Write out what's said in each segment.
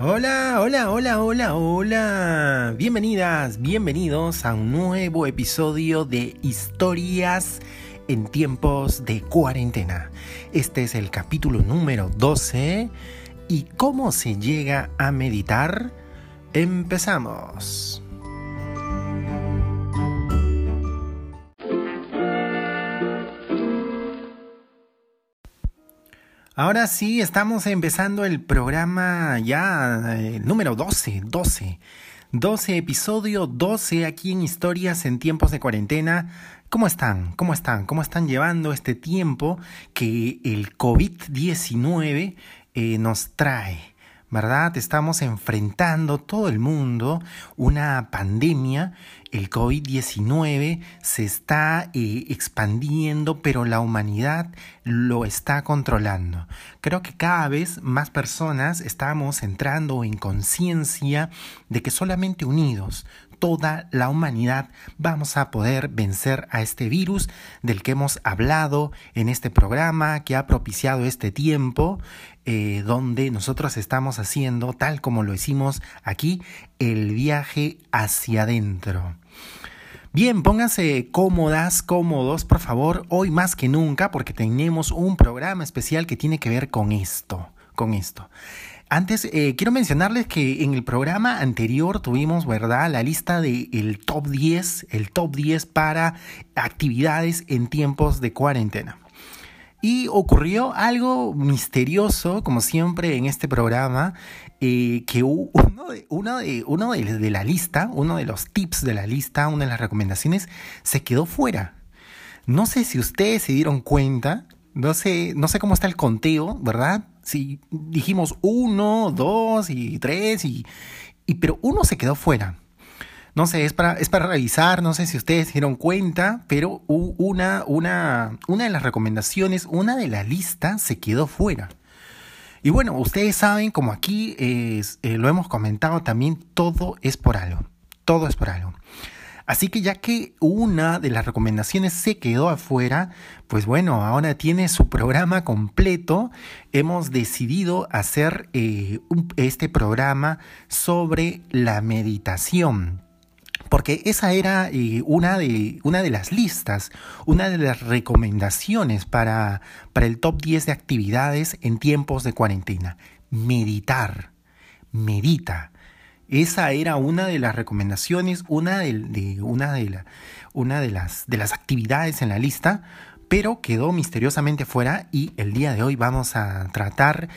Hola, hola, hola, hola, hola. Bienvenidas, bienvenidos a un nuevo episodio de Historias en tiempos de cuarentena. Este es el capítulo número 12. ¿Y cómo se llega a meditar? Empezamos. Ahora sí, estamos empezando el programa ya el número 12, 12. 12 episodio 12 aquí en Historias en tiempos de cuarentena. ¿Cómo están? ¿Cómo están? ¿Cómo están llevando este tiempo que el COVID-19 eh, nos trae? ¿Verdad? Estamos enfrentando todo el mundo una pandemia, el COVID-19 se está eh, expandiendo, pero la humanidad lo está controlando. Creo que cada vez más personas estamos entrando en conciencia de que solamente unidos, toda la humanidad vamos a poder vencer a este virus del que hemos hablado en este programa que ha propiciado este tiempo eh, donde nosotros estamos haciendo, tal como lo hicimos aquí, el viaje hacia adentro. Bien, pónganse cómodas, cómodos, por favor, hoy más que nunca, porque tenemos un programa especial que tiene que ver con esto, con esto. Antes, eh, quiero mencionarles que en el programa anterior tuvimos, ¿verdad?, la lista del el top 10, el top 10 para actividades en tiempos de cuarentena. Y ocurrió algo misterioso, como siempre en este programa, eh, que uno, de, uno, de, de, la lista, uno de los tips de la lista, una de las recomendaciones, se quedó fuera. No sé si ustedes se dieron cuenta, no sé, no sé cómo está el conteo, ¿verdad? Si dijimos uno, dos y tres, y, pero uno se quedó fuera. No sé, es para, es para revisar, no sé si ustedes se dieron cuenta, pero una, una, una de las recomendaciones, una de la lista se quedó fuera. Y bueno, ustedes saben, como aquí eh, lo hemos comentado también, todo es por algo. Todo es por algo. Así que ya que una de las recomendaciones se quedó afuera, pues bueno, ahora tiene su programa completo. Hemos decidido hacer eh, este programa sobre la meditación. Porque esa era eh, una, de, una de las listas, una de las recomendaciones para, para el top 10 de actividades en tiempos de cuarentena. Meditar. Medita. Esa era una de las recomendaciones, una de, una de, una de, las, de las actividades en la lista, pero quedó misteriosamente fuera y el día de hoy vamos a tratar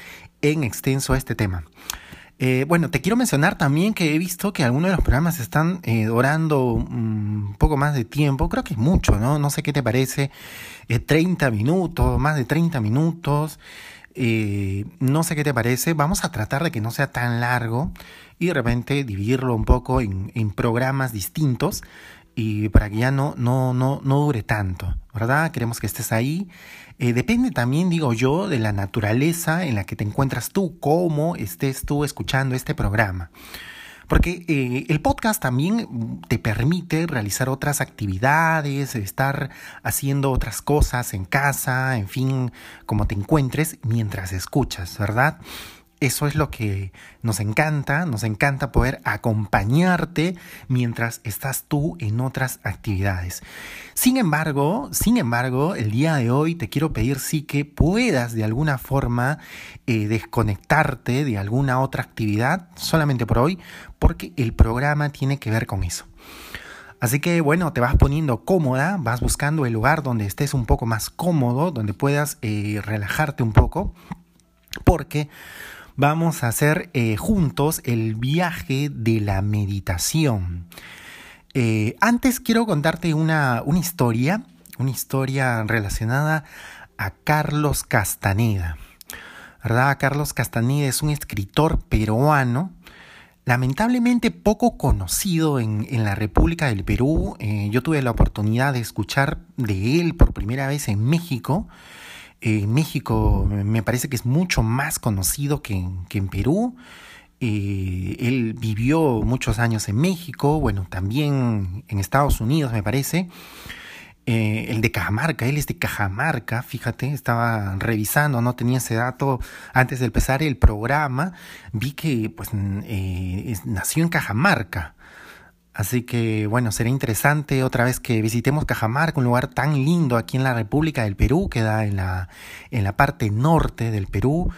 en extenso este tema. Eh, bueno, te quiero mencionar también que he visto que algunos de los programas están eh, durando un poco más de tiempo, creo que es mucho, ¿no? No sé qué te parece, 30 eh, minutos, más de 30 minutos. Eh, no sé qué te parece, vamos a tratar de que no sea tan largo y de repente dividirlo un poco en, programas distintos y para que ya no, no, no, no dure tanto, ¿verdad? Queremos que estés ahí. Eh, depende también, digo yo, de la naturaleza en la que te encuentras tú, cómo estés tú escuchando este programa. Porque eh, el podcast también te permite realizar otras actividades, estar haciendo otras cosas en casa, en fin, como te encuentres mientras escuchas, ¿verdad? Eso es lo que nos encanta, nos encanta poder acompañarte mientras estás tú en otras actividades. Sin embargo, sin embargo, el día de hoy te quiero pedir sí que puedas de alguna forma eh, desconectarte de alguna otra actividad, solamente por hoy, porque el programa tiene que ver con eso. Así que bueno, te vas poniendo cómoda, vas buscando el lugar donde estés un poco más cómodo, donde puedas eh, relajarte un poco, porque vamos a hacer eh, juntos el viaje de la meditación. Eh, antes quiero contarte una, una historia, una historia relacionada a Carlos Castaneda. ¿Verdad? Carlos Castaneda es un escritor peruano, lamentablemente poco conocido en, la República del Perú. Eh, yo tuve la oportunidad de escuchar de él por primera vez en México en México me parece que es mucho más conocido que en, Perú. Eh, él vivió muchos años en México, bueno, también en Estados Unidos me parece. eh, el de Cajamarca, él es de Cajamarca, fíjate, estaba revisando, no tenía ese dato antes de empezar el programa, vi que pues eh, nació en Cajamarca. Así que bueno, será interesante otra vez que visitemos Cajamarca, un lugar tan lindo aquí en la República del Perú, queda en la, en la parte norte del Perú,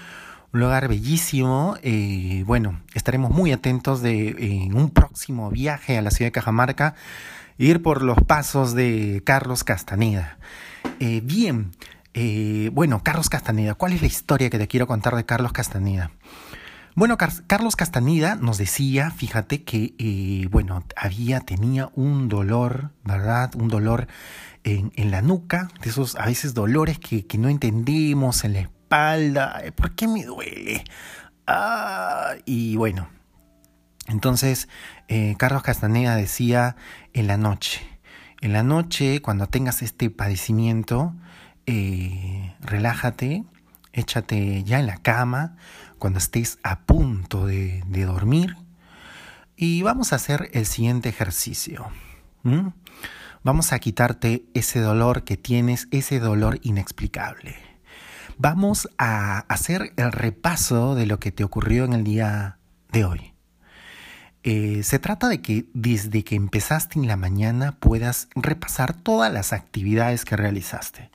un lugar bellísimo. Eh, bueno, estaremos muy atentos de en un próximo viaje a la ciudad de Cajamarca, ir por los pasos de Carlos Castaneda. Eh, bien, eh, bueno, Carlos Castaneda, ¿cuál es la historia que te quiero contar de Carlos Castaneda? Bueno, Carlos Castaneda nos decía, fíjate que, eh, bueno, había, tenía un dolor, ¿verdad? Un dolor en, en, la nuca, de esos a veces dolores que, que no entendemos, en la espalda, ¿por qué me duele? Ah, y bueno, entonces eh, Carlos Castaneda decía en la noche, en la noche cuando tengas este padecimiento, eh, relájate, échate ya en la cama, cuando estés a punto de, dormir. Y vamos a hacer el siguiente ejercicio. Vamos a quitarte ese dolor que tienes, ese dolor inexplicable. Vamos a hacer el repaso de lo que te ocurrió en el día de hoy. Eh, se trata de que desde que empezaste en la mañana puedas repasar todas las actividades que realizaste.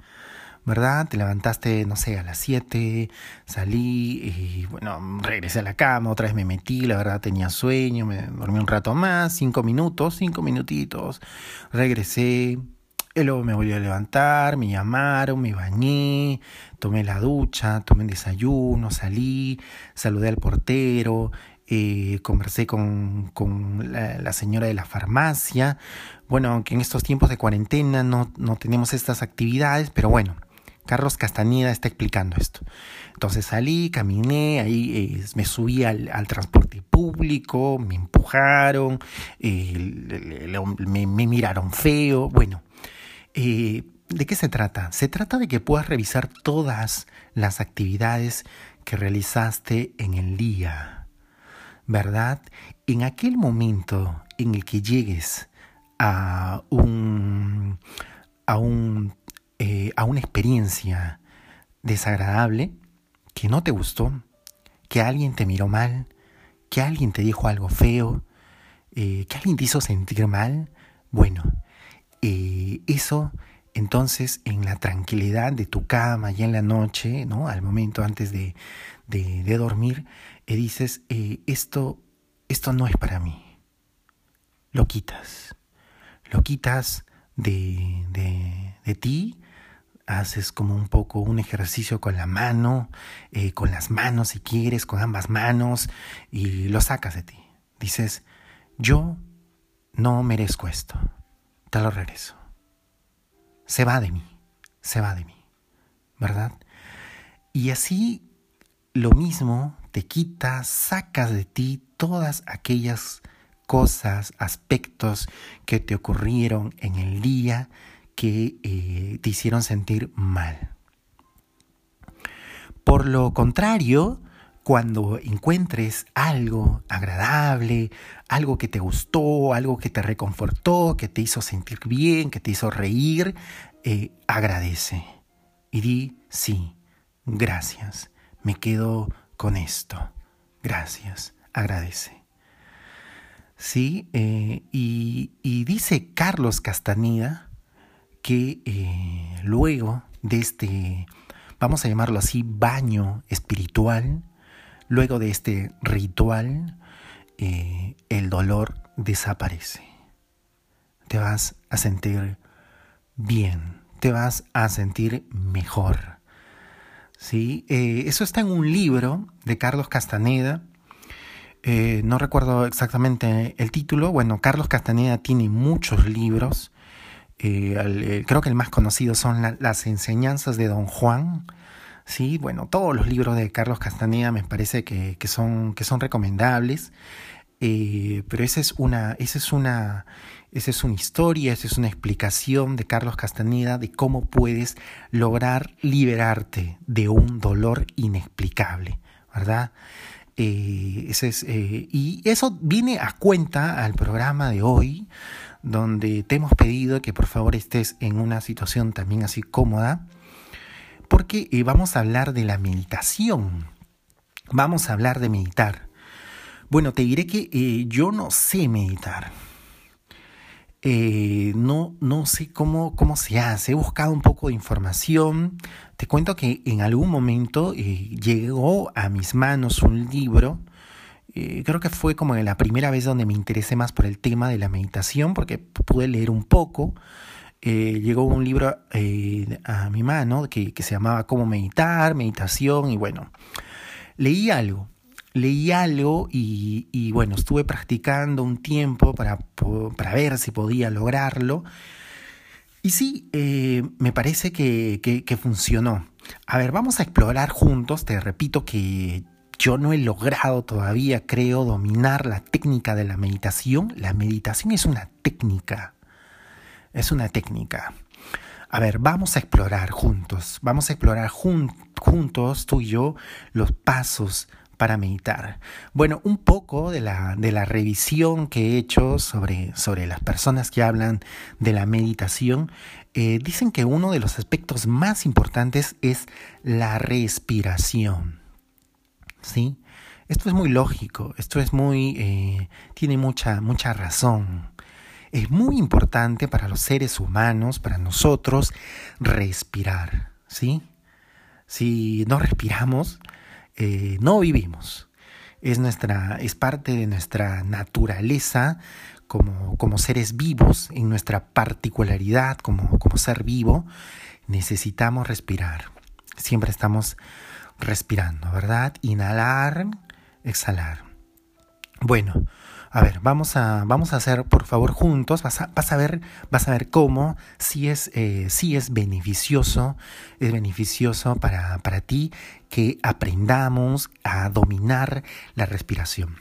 ¿Verdad? Te levantaste, no sé, a las 7, salí y bueno, regresé a la cama, otra vez me metí, la verdad tenía sueño, me dormí un rato más, cinco minutos, cinco minutitos, regresé, y luego me volví a levantar, me llamaron, me bañé, tomé la ducha, tomé el desayuno, salí, saludé al portero, eh, conversé con, con la, la, señora de la farmacia. Bueno, aunque en estos tiempos de cuarentena no, no tenemos estas actividades, pero bueno, Carlos Castañeda está explicando esto. Entonces salí, caminé, ahí eh, me subí al, transporte público, me empujaron, eh, me, miraron feo. Bueno, eh, ¿de qué se trata? Se trata de que puedas revisar todas las actividades que realizaste en el día, ¿verdad? En aquel momento en el que llegues a un, a un eh, a una experiencia desagradable que no te gustó, que alguien te miró mal, que alguien te dijo algo feo, eh, que alguien te hizo sentir mal, bueno, eh, eso entonces en la tranquilidad de tu cama ya en la noche, ¿no? Al momento antes de, de, dormir, dices, esto, esto no es para mí. Lo quitas. Lo quitas de, de ti haces como un poco un ejercicio con la mano, eh, con las manos si quieres, con ambas manos, y lo sacas de ti. Dices, yo no merezco esto, te lo regreso. Se va de mí, se va de mí, ¿verdad? Y así lo mismo te quitas, sacas de ti todas aquellas cosas, aspectos que te ocurrieron en el día que eh, te hicieron sentir mal. Por lo contrario, cuando encuentres algo agradable, algo que te gustó, algo que te reconfortó, que te hizo sentir bien, que te hizo reír, eh, agradece y di sí, gracias, me quedo con esto, gracias, agradece. Sí, eh, y, y dice Carlos Castaneda, que eh, luego de este, vamos a llamarlo así, baño espiritual, luego de este ritual, eh, el dolor desaparece. Te vas a sentir bien, te vas a sentir mejor. ¿Sí? Eh, eso está en un libro de Carlos Castaneda. no recuerdo exactamente el título. Bueno, Carlos Castaneda tiene muchos libros. Eh, eh, creo que el más conocido son las enseñanzas de Don Juan. Sí, bueno, todos los libros de Carlos Castaneda me parece que, son, que son recomendables. Eh, pero esa es una, esa es una, esa es una historia, esa es una explicación de Carlos Castaneda de cómo puedes lograr liberarte de un dolor inexplicable, ¿verdad? ese es, y eso viene a cuenta al programa de hoy, donde te hemos pedido que por favor estés en una situación también así cómoda, porque eh, vamos a hablar de la meditación. Vamos a hablar de meditar. Bueno, te diré que eh, yo no sé meditar. Eh, no, no sé cómo, cómo se hace. He buscado un poco de información. Te cuento que en algún momento llegó a mis manos un libro eh, creo que fue como la primera vez donde me interesé más por el tema de la meditación, porque pude leer un poco. Eh, llegó un libro eh, a mi mano que, se llamaba Cómo meditar, meditación, y bueno, leí algo, leí algo y, bueno, estuve practicando un tiempo para, para ver si podía lograrlo. Y sí, me parece que, que funcionó. A ver, vamos a explorar juntos, te repito que yo no he logrado todavía, creo, dominar la técnica de la meditación. La meditación es una técnica. Es una técnica. A ver, vamos a explorar juntos, vamos a explorar juntos, tú y yo, los pasos para meditar. Bueno, un poco de la, de la revisión que he hecho sobre, sobre las personas que hablan de la meditación, eh, dicen que uno de los aspectos más importantes es la respiración. ¿Sí? Esto es muy lógico, esto es muy, eh, tiene mucha, mucha razón. Es muy importante para los seres humanos, para nosotros, respirar, ¿sí? Si no respiramos, eh, no vivimos. Es, nuestra, es parte de nuestra naturaleza como, como seres vivos, en nuestra particularidad como, como ser vivo, necesitamos respirar. Siempre estamos respirando, ¿verdad? Inhalar, exhalar. Bueno, a ver, vamos a, vamos a hacer, por favor, juntos, vas a, vas a ver, vas a ver cómo, si es, eh, si es beneficioso, es beneficioso para, para ti que aprendamos a dominar la respiración.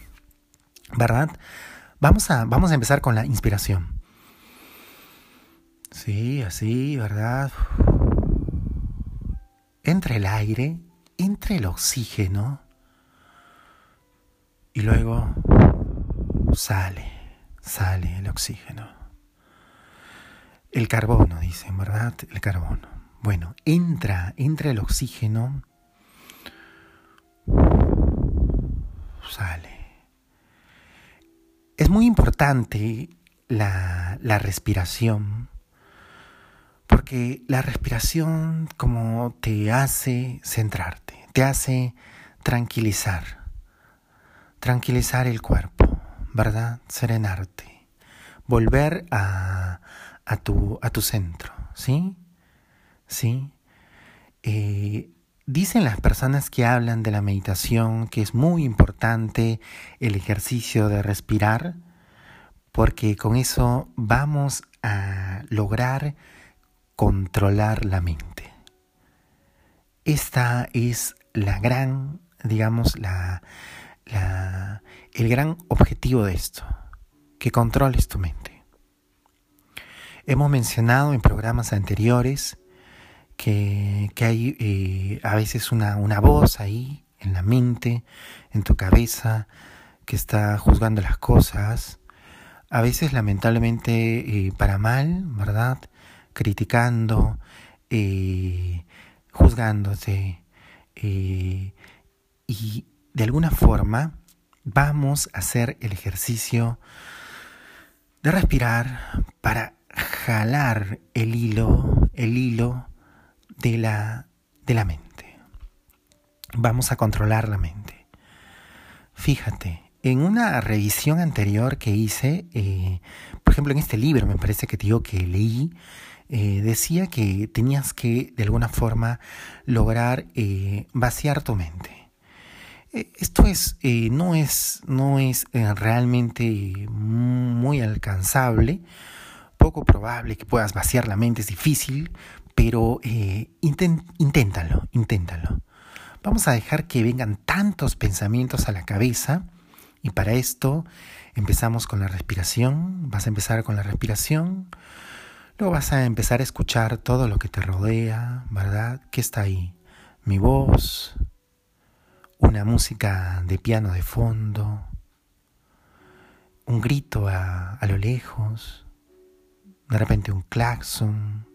¿Verdad? Vamos a, vamos a empezar con la inspiración. Sí, así, ¿verdad? Entre el aire entre el oxígeno y luego sale, sale el oxígeno. El carbono, dicen, ¿verdad? El carbono. Bueno, entra, entra el oxígeno, sale. Es muy importante la, la respiración porque la respiración como te hace centrarte, te hace tranquilizar, tranquilizar el cuerpo, ¿verdad? Serenarte, volver a, tu, a tu centro, ¿sí? ¿Sí? Eh, dicen las personas que hablan de la meditación que es muy importante el ejercicio de respirar, porque con eso vamos a lograr controlar la mente. Esta es la gran, digamos, la, el gran objetivo de esto, que controles tu mente. Hemos mencionado en programas anteriores que, que hay eh, a veces una, una voz ahí en la mente, en tu cabeza, que está juzgando las cosas, a veces lamentablemente eh, para mal, ¿verdad? Criticando, eh, juzgándote. Eh, y de alguna forma vamos a hacer el ejercicio de respirar para jalar el hilo, el hilo de la, de la mente. Vamos a controlar la mente. Fíjate, en una revisión anterior que hice, eh, por ejemplo en este libro me parece que digo que leí, eh, decía que tenías que de alguna forma lograr eh, vaciar tu mente. Eh, esto es, no es, no es realmente muy alcanzable, poco probable que puedas vaciar la mente, es difícil, pero inténtalo, inténtalo. Vamos a dejar que vengan tantos pensamientos a la cabeza y para esto empezamos con la respiración. Vas a empezar con la respiración. Luego vas a empezar a escuchar todo lo que te rodea, ¿verdad? ¿Qué está ahí? Mi voz, una música de piano de fondo, un grito a, a lo lejos, de repente un claxon,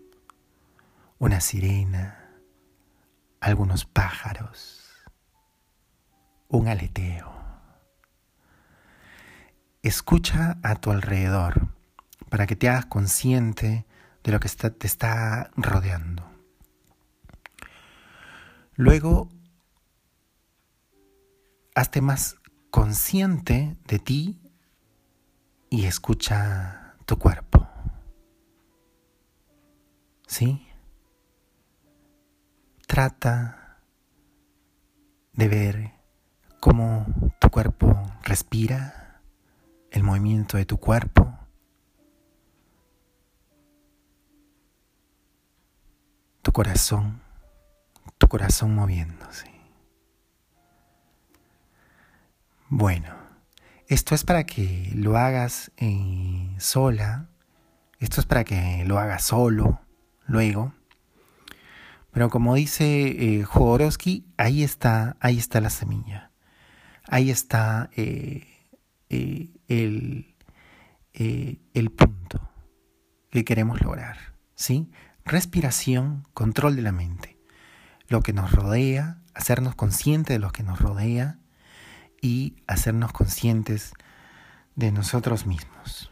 una sirena, algunos pájaros, un aleteo. Escucha a tu alrededor para que te hagas consciente de lo que te está rodeando. Luego, hazte más consciente de ti y escucha tu cuerpo. ¿Sí? Trata de ver cómo tu cuerpo respira, el movimiento de tu cuerpo. Corazón, tu corazón moviéndose. Bueno, esto es para que lo hagas eh, sola, esto es para que lo hagas solo luego. Pero como dice eh, ahí está, ahí está la semilla. Ahí está eh, eh, el, el punto que queremos lograr. ¿sí? Respiración, control de la mente. Lo que nos rodea, hacernos conscientes de lo que nos rodea y hacernos conscientes de nosotros mismos.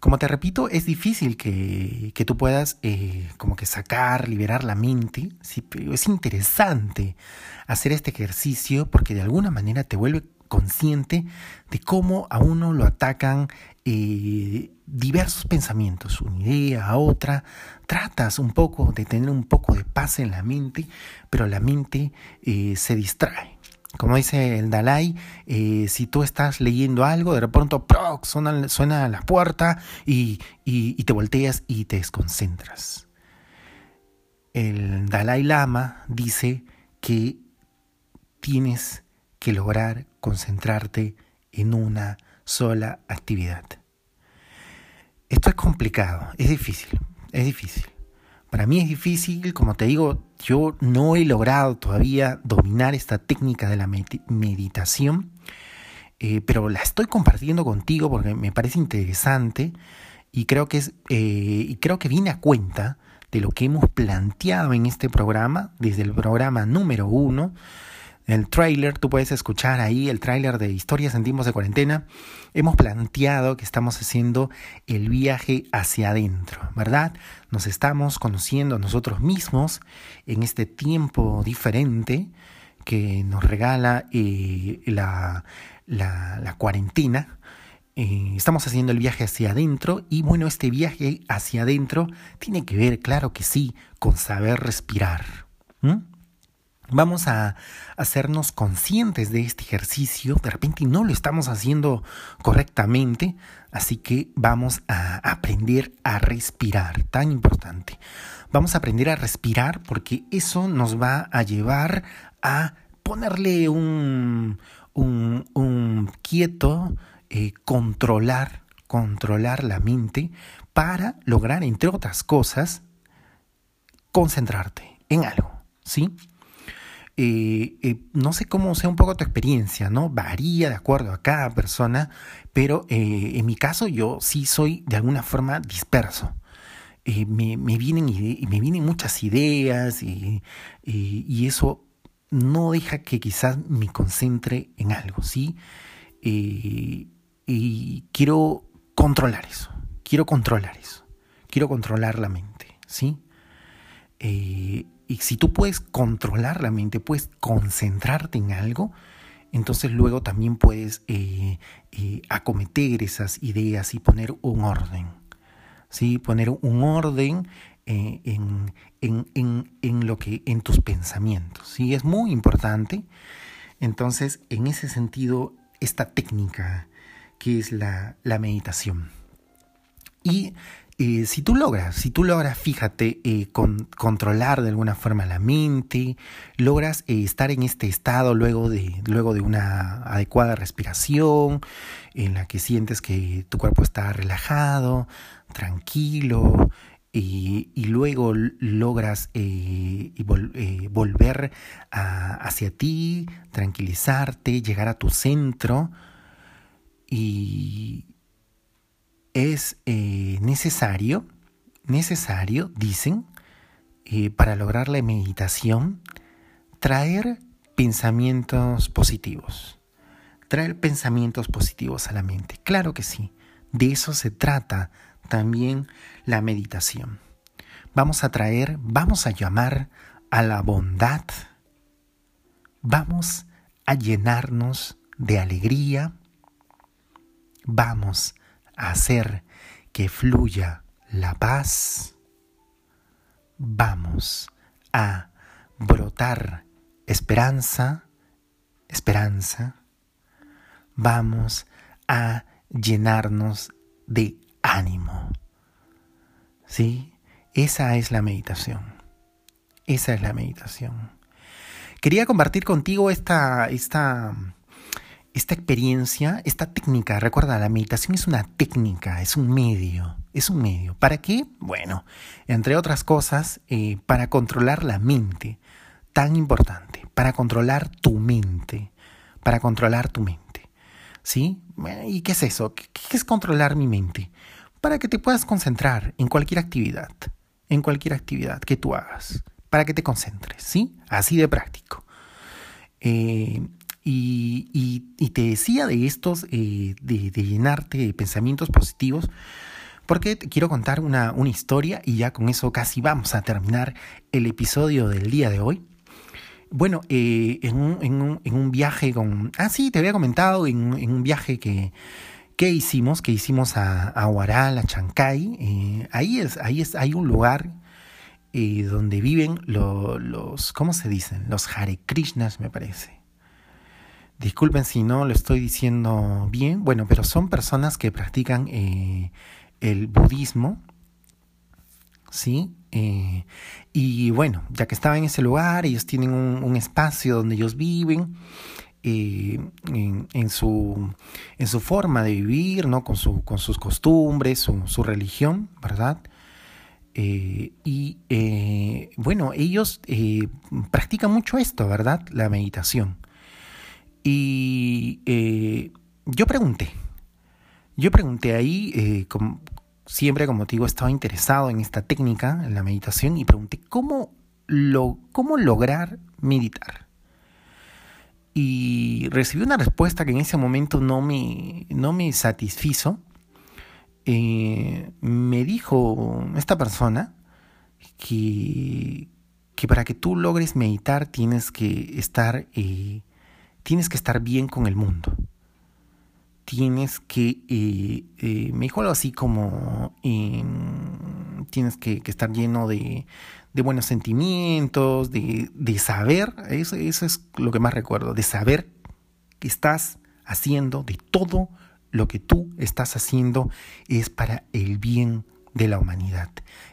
Como te repito, es difícil que, tú puedas eh, como que sacar, liberar la mente. Sí, pero es interesante hacer este ejercicio porque de alguna manera te vuelve consciente de cómo a uno lo atacan eh, diversos pensamientos, una idea a otra. Tratas un poco de tener un poco de paz en la mente, pero la mente eh, se distrae. Como dice el Dalai, eh, si tú estás leyendo algo, de pronto suena, suena la puerta y, te volteas y te desconcentras. El Dalai Lama dice que tienes que lograr concentrarte en una sola actividad. Esto es complicado, es difícil, es difícil. Para mí es difícil, como te digo, yo no he logrado todavía dominar esta técnica de la meditación, eh, pero la estoy compartiendo contigo porque me parece interesante y creo que es eh, y creo que viene a cuenta de lo que hemos planteado en este programa desde el programa número uno el trailer, tú puedes escuchar ahí el trailer de Historias en tiempos de cuarentena. Hemos planteado que estamos haciendo el viaje hacia adentro, ¿verdad? Nos estamos conociendo a nosotros mismos en este tiempo diferente que nos regala eh, la, la, cuarentena. Eh, estamos haciendo el viaje hacia adentro y bueno, este viaje hacia adentro tiene que ver, claro que sí, con saber respirar. Vamos a hacernos conscientes de este ejercicio. De repente no lo estamos haciendo correctamente, así que vamos a aprender a respirar, tan importante. Vamos a aprender a respirar porque eso nos va a llevar a ponerle un, quieto, eh, controlar, controlar la mente para lograr, entre otras cosas, concentrarte en algo, ¿sí? Eh, eh, no sé cómo sea un poco tu experiencia, ¿no? Varía de acuerdo a cada persona, pero eh, en mi caso yo sí soy de alguna forma disperso. Me, me, vienen me vienen muchas ideas y, y, eso no deja que quizás me concentre en algo, ¿sí? y quiero controlar eso, quiero controlar eso, quiero controlar la mente, ¿sí? Y si tú puedes controlar la mente, puedes concentrarte en algo, entonces luego también puedes eh, eh, acometer esas ideas y poner un orden. ¿sí? Poner un orden eh, en, en, en, lo que, en tus pensamientos. ¿sí? Es muy importante. Entonces, en ese sentido, esta técnica que es la, la meditación. Y eh, si tú logras, si tú logras, fíjate, eh, controlar de alguna forma la mente, logras eh, estar en este estado luego de, luego de una adecuada respiración, en la que sientes que tu cuerpo está relajado, tranquilo, y, luego logras volver hacia ti, tranquilizarte, llegar a tu centro y, es eh, necesario, necesario, dicen, eh, para lograr la meditación, traer pensamientos positivos. Traer pensamientos positivos a la mente. Claro que sí. De eso se trata también la meditación. Vamos a traer, vamos a llamar a la bondad. Vamos a llenarnos de alegría. Vamos hacer que fluya la paz. Vamos a brotar esperanza, esperanza. Vamos a llenarnos de ánimo. ¿Sí? Esa es la meditación. Esa es la meditación. Quería compartir contigo esta, esta, esta experiencia, esta técnica. Recuerda, la meditación es una técnica, es un medio. Es un medio. ¿Para qué? Bueno, entre otras cosas, eh, para controlar la mente. Tan importante. Para controlar tu mente. Para controlar tu mente. ¿Sí? ¿Y qué es eso? ¿Qué, es controlar mi mente? Para que te puedas concentrar en cualquier actividad, en cualquier actividad que tú hagas, para que te concentres, ¿sí? Así de práctico. Eh, y, te decía de estos, eh, de, llenarte de pensamientos positivos, porque te quiero contar una, historia y ya con eso casi vamos a terminar el episodio del día de hoy. Bueno, eh, en, un, en, un, en, un, viaje con... Ah, sí, te había comentado en, en un viaje que, que hicimos, que hicimos a, a Huaral, a Chancay. Eh, ahí, es, ahí es, hay un lugar eh, donde viven los... ¿Cómo se dicen? Los Hare Krishnas, me parece. Disculpen si no lo estoy diciendo bien. Bueno, pero son personas que practican el budismo. ¿Sí? Eh, y bueno, ya que estaba en ese lugar, ellos tienen un, espacio donde ellos viven. Eh, en, su, en su forma de vivir, ¿no? con, su, con sus costumbres, su, su religión, ¿verdad? Eh, y bueno, ellos practican mucho esto, ¿verdad? La meditación. Y yo pregunté, yo pregunté ahí, siempre, como te digo, estaba interesado en esta técnica, en la meditación, y pregunté cómo, lo, cómo lograr meditar. Y recibí una respuesta que en ese momento no me, no me satisfizo. Eh, me dijo esta persona que, que, para que tú logres meditar tienes que estar, eh, tienes que estar bien con el mundo tienes que, eh, eh, me dijo algo así como, em, tienes que, estar lleno de, buenos sentimientos, de, saber, eso, eso, es lo que más recuerdo, de saber que estás haciendo, de todo lo que tú estás haciendo es para el bien de la humanidad,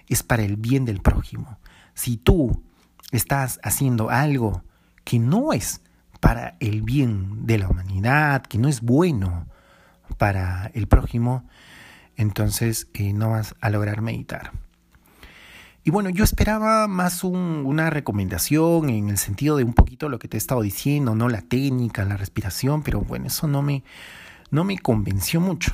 es para el bien del prójimo. Si tú estás haciendo algo que no es para el bien de la humanidad, que no es bueno, para el prójimo, entonces eh, no vas a lograr meditar. Y bueno, yo esperaba más una recomendación en el sentido de un poquito lo que te he estado diciendo, no la técnica, la respiración, pero bueno, eso no me, no me convenció mucho.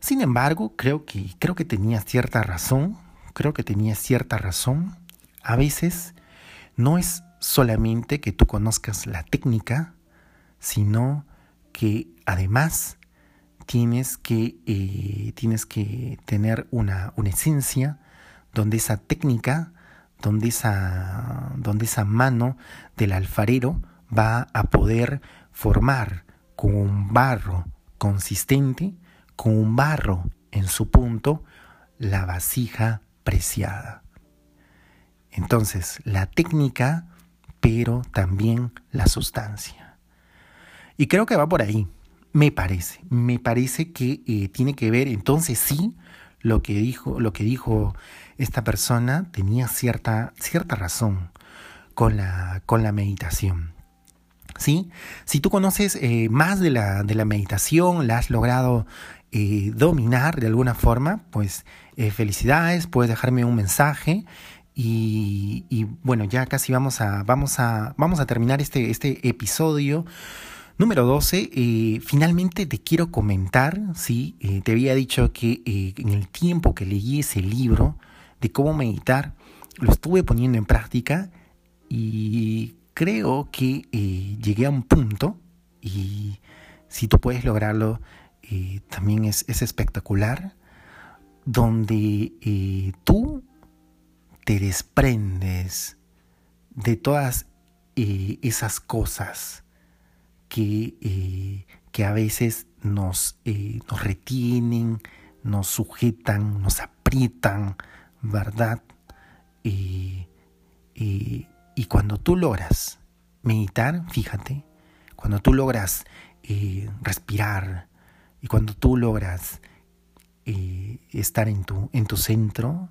Sin embargo, creo que, creo que tenía cierta razón, creo que tenía cierta razón. A veces no es solamente que tú conozcas la técnica, sino que además tienes que, eh, tienes que tener una, una, esencia donde esa técnica, donde esa, donde esa mano del alfarero va a poder formar con un barro consistente, con un barro en su punto, la vasija preciada. Entonces, la técnica, pero también la sustancia. Y creo que va por ahí. Me parece, me parece que eh, tiene que ver, entonces sí, lo que dijo, lo que dijo esta persona tenía cierta, cierta razón con la, con la meditación. ¿Sí? Si tú conoces eh, más de la, de la meditación, la has logrado eh, dominar de alguna forma, pues felicidades, puedes dejarme un mensaje y, bueno, ya casi vamos a, vamos a, vamos a terminar este, este episodio Número 12, eh, finalmente te quiero comentar, sí, eh, te había dicho que eh, en el tiempo que leí ese libro de cómo meditar, lo estuve poniendo en práctica y creo que llegué a un punto y si tú puedes lograrlo, también es, es, espectacular, donde tú te desprendes de todas esas cosas que, eh, que a veces nos, eh, nos retienen, nos sujetan, nos aprietan, ¿verdad? y cuando tú logras meditar, fíjate, cuando tú logras eh, respirar y cuando tú logras estar en tu, en tu centro,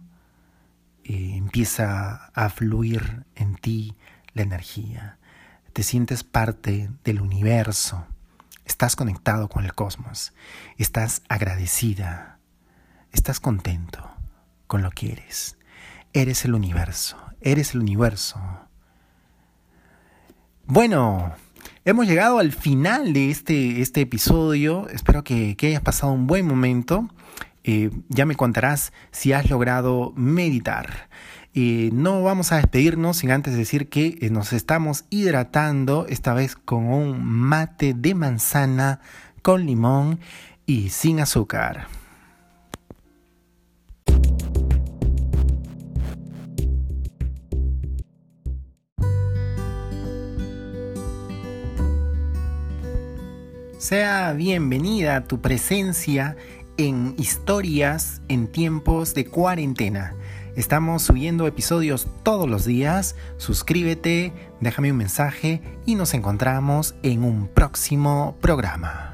empieza a fluir en ti la energía te sientes parte del universo, estás conectado con el cosmos, estás agradecida, estás contento con lo que eres. Eres el universo, eres el universo. Bueno, hemos llegado al final de este, este episodio. Espero que, que, hayas pasado un buen momento. Eh, ya me contarás si has logrado meditar no vamos a despedirnos sin antes decir que eh, nos estamos hidratando, esta vez con un mate de manzana con limón y sin azúcar. Sea bienvenida tu presencia en historias en tiempos de cuarentena. Estamos subiendo episodios todos los días. Suscríbete, déjame un mensaje y nos encontramos en un próximo programa.